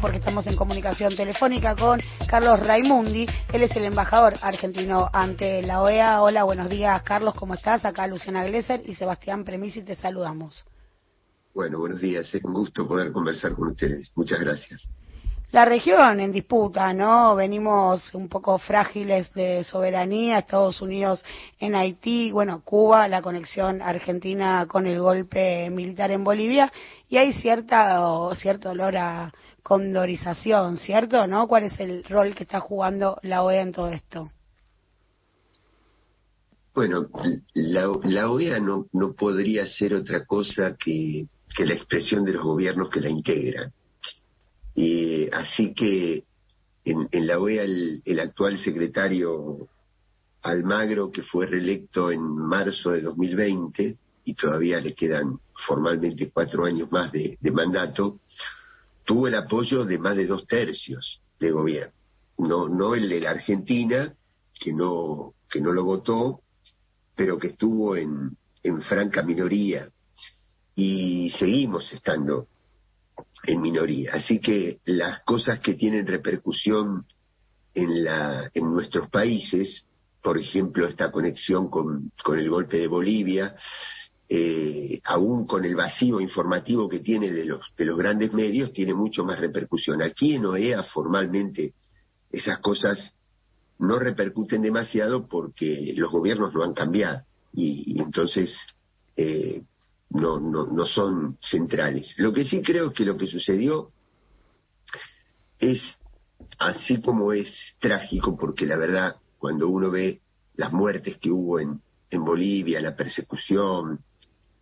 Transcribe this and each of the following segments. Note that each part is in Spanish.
porque estamos en comunicación telefónica con Carlos Raimundi, él es el embajador argentino ante la OEA. Hola, buenos días Carlos, ¿cómo estás? Acá Luciana Glesser y Sebastián Premisi te saludamos. Bueno, buenos días, es un gusto poder conversar con ustedes. Muchas gracias. La región en disputa, ¿no? Venimos un poco frágiles de soberanía, Estados Unidos en Haití, bueno, Cuba, la conexión argentina con el golpe militar en Bolivia, y hay cierta, cierto olor a condorización, ¿cierto? ¿No? ¿Cuál es el rol que está jugando la OEA en todo esto? Bueno, la, OEA no, no podría ser otra cosa que, que la expresión de los gobiernos que la integran y así que en, la OEA el, actual secretario Almagro, que fue reelecto en marzo de 2020 y todavía le quedan formalmente cuatro años más de, mandato, tuvo el apoyo de más de dos tercios de gobierno. No, no el de la Argentina, que no, que no lo votó, pero que estuvo en, en franca minoría. Y seguimos estando en minoría. Así que las cosas que tienen repercusión en, la, en nuestros países, por ejemplo, esta conexión con, con el golpe de Bolivia, eh, aún con el vacío informativo que tiene de los, de los grandes medios, tiene mucho más repercusión. Aquí en OEA formalmente esas cosas no repercuten demasiado porque los gobiernos no han cambiado y, entonces eh, no, no, no son centrales. Lo que sí creo que lo que sucedió es así como es trágico, porque la verdad, cuando uno ve las muertes que hubo en, en Bolivia, la persecución,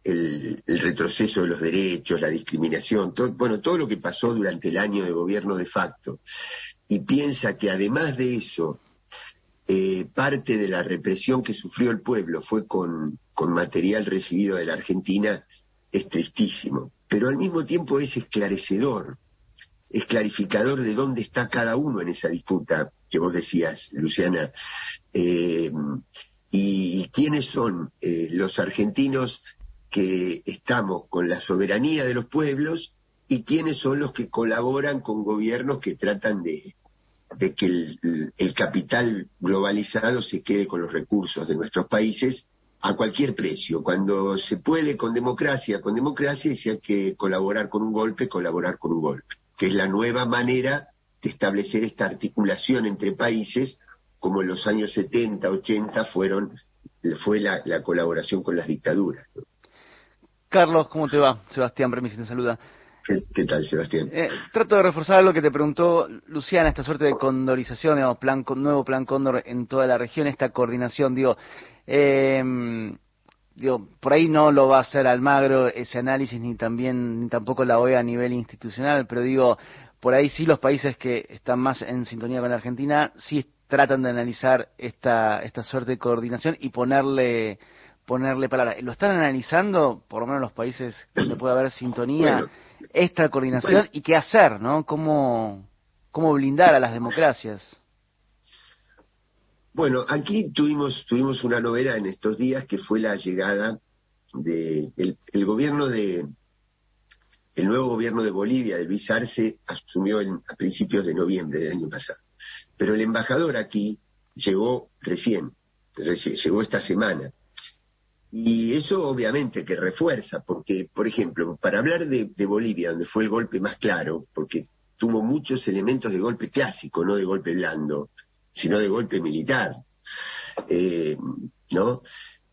el, retroceso de los derechos, la discriminación, todo, bueno, todo lo que pasó durante el año de gobierno de facto, y piensa que además de eso, eh, parte de la represión que sufrió el pueblo fue con, material recibido de la Argentina, es tristísimo. Pero al mismo tiempo es esclarecedor, es clarificador de dónde está cada uno en esa disputa que vos decías, Luciana. Eh, y, quiénes son eh, los argentinos que estamos con la soberanía de los pueblos y quiénes son los que colaboran con gobiernos que tratan de, de que el, capital globalizado se quede con los recursos de nuestros países a cualquier precio. Cuando se puede con democracia, con democracia, y si hay que colaborar con un golpe, colaborar con un golpe, que es la nueva manera de establecer esta articulación entre países, como en los años 70, 80 fueron, fue la, colaboración con las dictaduras. Carlos, ¿cómo te va? Sebastián Premis te saluda. ¿Qué, tal, Sebastián? Eh, trato de reforzar lo que te preguntó Luciana, esta suerte de condorización, digamos, plan, nuevo plan cóndor en toda la región, esta coordinación, digo, eh, digo, por ahí no lo va a hacer Almagro ese análisis, ni también, ni tampoco la OEA a nivel institucional, pero digo, por ahí sí los países que están más en sintonía con la Argentina, sí tratan de analizar esta, esta suerte de coordinación y ponerle ponerle palabras. ¿Lo están analizando, por lo menos los países donde puede haber sintonía, esta coordinación y qué hacer, ¿no? ¿Cómo, cómo blindar a las democracias? Bueno, aquí tuvimos, tuvimos una novedad en estos días que fue la llegada de el, gobierno de el nuevo gobierno de Bolivia, de Luis Arce, asumió a principios de noviembre del año pasado. Pero el embajador aquí llegó recién, llegó esta semana. Y eso obviamente que refuerza, porque, por ejemplo, para hablar de, Bolivia, donde fue el golpe más claro, porque tuvo muchos elementos de golpe clásico, no de golpe blando, sino de golpe militar, eh, ¿no?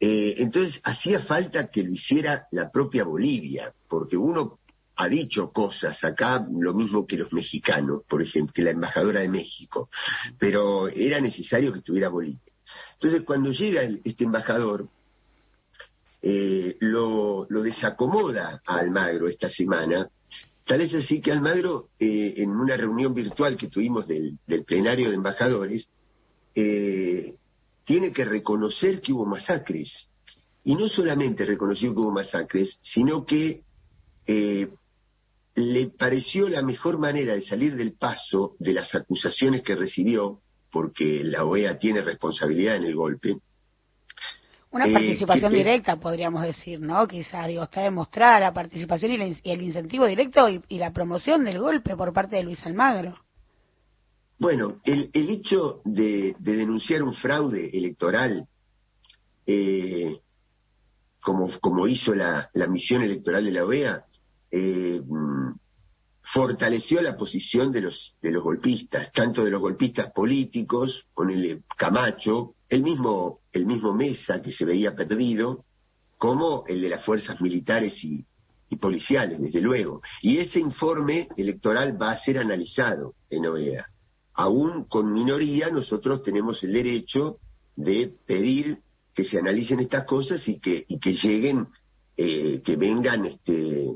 Eh, entonces hacía falta que lo hiciera la propia Bolivia, porque uno ha dicho cosas acá, lo mismo que los mexicanos, por ejemplo, que la embajadora de México, pero era necesario que estuviera Bolivia. Entonces, cuando llega este embajador, eh, lo, desacomoda a Almagro esta semana. Tal es así que Almagro, eh, en una reunión virtual que tuvimos del, plenario de embajadores, eh, tiene que reconocer que hubo masacres. Y no solamente reconoció que hubo masacres, sino que le pareció la mejor manera de salir del paso de las acusaciones que recibió, porque la OEA tiene responsabilidad en el golpe, Una eh, participación directa, podríamos decir, ¿no? Quizás, digo, está demostrada la participación y, el incentivo directo y, la promoción del golpe por parte de Luis Almagro. Bueno, el, el hecho de, denunciar un fraude electoral, eh, como, como hizo la, la misión electoral de la OEA, eh, fortaleció la posición de los, de los golpistas, tanto de los golpistas políticos, con el Camacho, el mismo, el mismo Mesa que se veía perdido, como el de las fuerzas militares y, policiales, desde luego. Y ese informe electoral va a ser analizado en OEA. Aún con minoría, nosotros tenemos el derecho de pedir que se analicen estas cosas y que, y que lleguen, eh, que vengan este,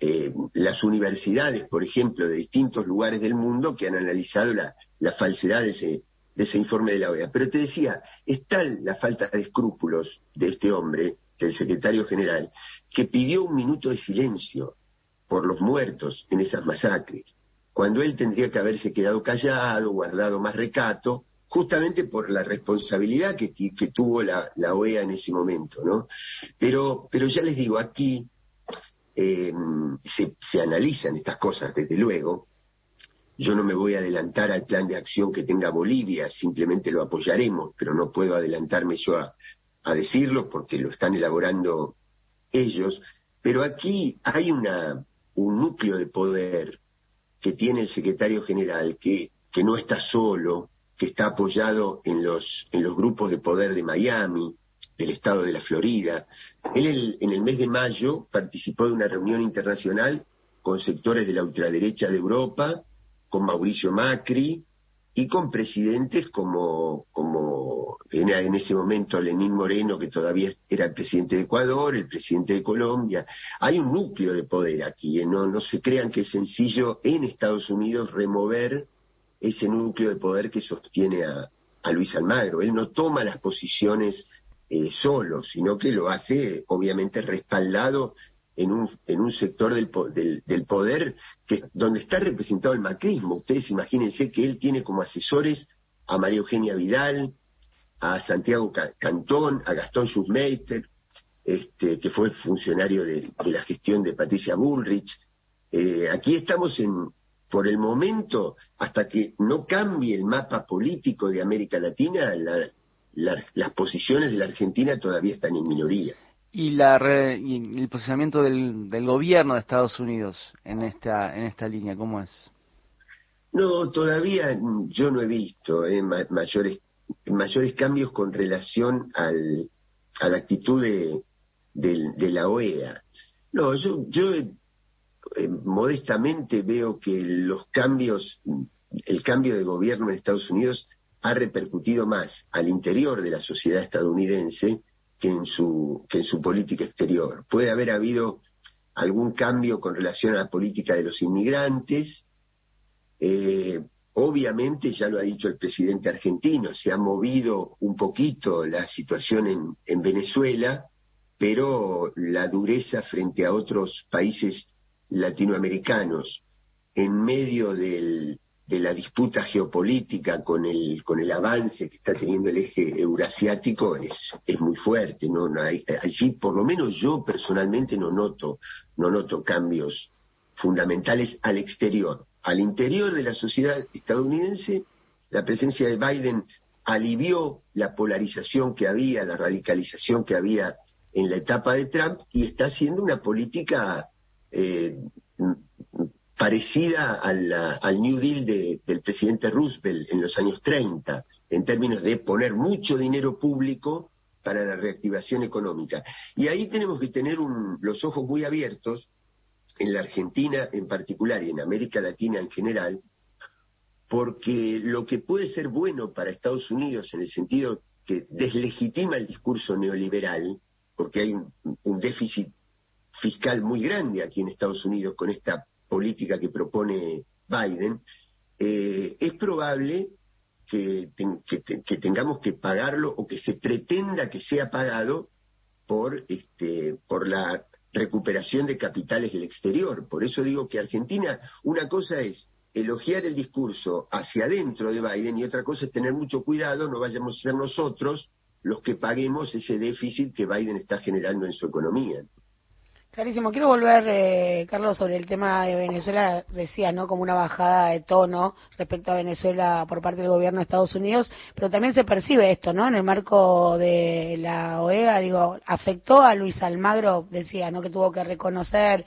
eh, las universidades, por ejemplo, de distintos lugares del mundo que han analizado la, la falsedad de ese, de ese informe de la OEA. Pero te decía, es tal la falta de escrúpulos de este hombre, del secretario general, que pidió un minuto de silencio por los muertos en esas masacres, cuando él tendría que haberse quedado callado, guardado más recato, justamente por la responsabilidad que, tuvo la, OEA en ese momento, ¿no? Pero, pero ya les digo, aquí eh, se analizan estas cosas, desde luego. Yo no me voy a adelantar al plan de acción que tenga Bolivia, simplemente lo apoyaremos, pero no puedo adelantarme yo a, decirlo porque lo están elaborando ellos. Pero aquí hay una, un núcleo de poder que tiene el secretario general que, que no está solo, que está apoyado en los, en los grupos de poder de Miami, del estado de la Florida. Él en el mes de mayo participó de una reunión internacional con sectores de la ultraderecha de Europa, con Mauricio Macri y con presidentes como, como en, ese momento Lenín Moreno, que todavía era el presidente de Ecuador, el presidente de Colombia. Hay un núcleo de poder aquí, ¿eh? no, no se crean que es sencillo en Estados Unidos remover ese núcleo de poder que sostiene a, a Luis Almagro. Él no toma las posiciones eh, solo, sino que lo hace obviamente respaldado en un, en un sector del, del, poder que, donde está representado el macrismo. Ustedes imagínense que él tiene como asesores a María Eugenia Vidal, a Santiago Cantón, a Gastón Schussmeister, este, que fue funcionario de, la gestión de Patricia Bullrich. Eh, aquí estamos en, por el momento, hasta que no cambie el mapa político de América Latina, la, las posiciones de la Argentina todavía están en minoría. ¿Y, la el posicionamiento del, del, gobierno de Estados Unidos en esta, en esta línea, cómo es? No, todavía yo no he visto eh, mayores, mayores cambios con relación al, a la actitud de, de, la OEA. No, yo, yo eh, modestamente veo que los cambios, el cambio de gobierno en Estados Unidos ha repercutido más al interior de la sociedad estadounidense que en su, que en su política exterior. Puede haber habido algún cambio con relación a la política de los inmigrantes. Eh, obviamente, ya lo ha dicho el presidente argentino, se ha movido un poquito la situación en, en Venezuela, pero la dureza frente a otros países latinoamericanos en medio del, de la disputa geopolítica con el, con el avance que está teniendo el eje eurasiático es, es muy fuerte. ¿no? allí, por lo menos yo personalmente no noto, no noto cambios fundamentales al exterior. Al interior de la sociedad estadounidense, la presencia de Biden alivió la polarización que había, la radicalización que había en la etapa de Trump y está haciendo una política eh, parecida al New Deal del presidente Roosevelt en los años 30, en términos de poner mucho dinero público para la reactivación económica. Y ahí tenemos que tener los ojos muy abiertos, en la Argentina en particular y en América Latina en general, porque lo que puede ser bueno para Estados Unidos en el sentido que deslegitima el discurso neoliberal, porque hay un déficit fiscal muy grande aquí en Estados Unidos con esta política que propone Biden, eh, es probable que, tengamos que pagarlo o que se pretenda que sea pagado por, este, por la recuperación de capitales del exterior. Por eso digo que Argentina, una cosa es elogiar el discurso hacia adentro de Biden y otra cosa es tener mucho cuidado, no vayamos a ser nosotros los que paguemos ese déficit que Biden está generando en su economía. Clarísimo. Quiero volver, eh, Carlos, sobre el tema de Venezuela. Decía, ¿no? Como una bajada de tono respecto a Venezuela por parte del gobierno de Estados Unidos, pero también se percibe esto, ¿no? En el marco de la OEA, digo, afectó a Luis Almagro, decía, ¿no? Que tuvo que reconocer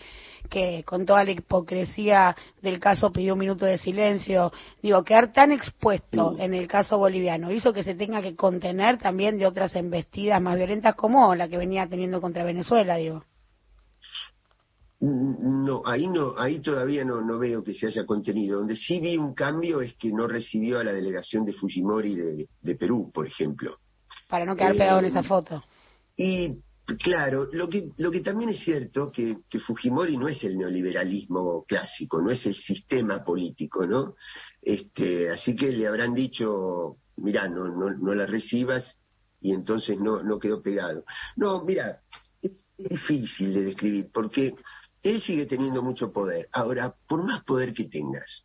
que con toda la hipocresía del caso pidió un minuto de silencio. Digo, quedar tan expuesto en el caso boliviano hizo que se tenga que contener también de otras embestidas más violentas como la que venía teniendo contra Venezuela, digo. No, ahí no, ahí todavía no, no veo que se haya contenido. Donde sí vi un cambio es que no recibió a la delegación de Fujimori de, Perú, por ejemplo. Para no quedar pegado en esa eh, foto. Y claro, lo que, lo que también es cierto que, que Fujimori no es el neoliberalismo clásico, no es el sistema político, ¿no? Este, así que le habrán dicho, mira, no, no, no la recibas y entonces no, no quedó pegado. No, mira, es difícil de describir porque él sigue teniendo mucho poder. Ahora, por más poder que tengas,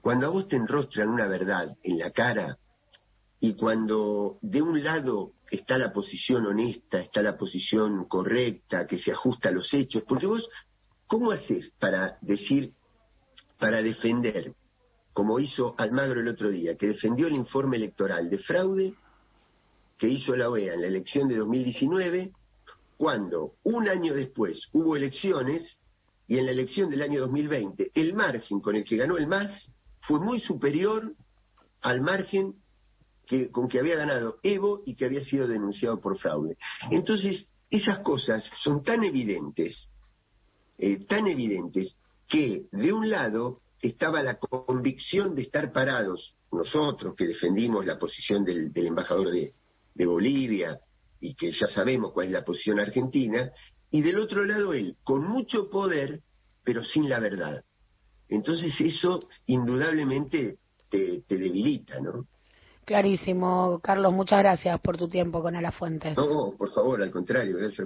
cuando a vos te enrostran una verdad en la cara y cuando de un lado está la posición honesta, está la posición correcta, que se ajusta a los hechos, porque vos, ¿cómo haces para decir, para defender, como hizo Almagro el otro día, que defendió el informe electoral de fraude que hizo la OEA en la elección de 2019, cuando un año después hubo elecciones y en la elección del año 2020 el margen con el que ganó el MAS fue muy superior al margen que, con que había ganado Evo y que había sido denunciado por fraude. Entonces, esas cosas son tan evidentes, eh, tan evidentes, que de un lado estaba la convicción de estar parados, nosotros que defendimos la posición del, embajador de Bolivia y que ya sabemos cuál es la posición argentina, y del otro lado él, con mucho poder, pero sin la verdad. Entonces eso indudablemente te, debilita, ¿no? Clarísimo, Carlos, muchas gracias por tu tiempo con Alafuentes. No, por favor, al contrario, gracias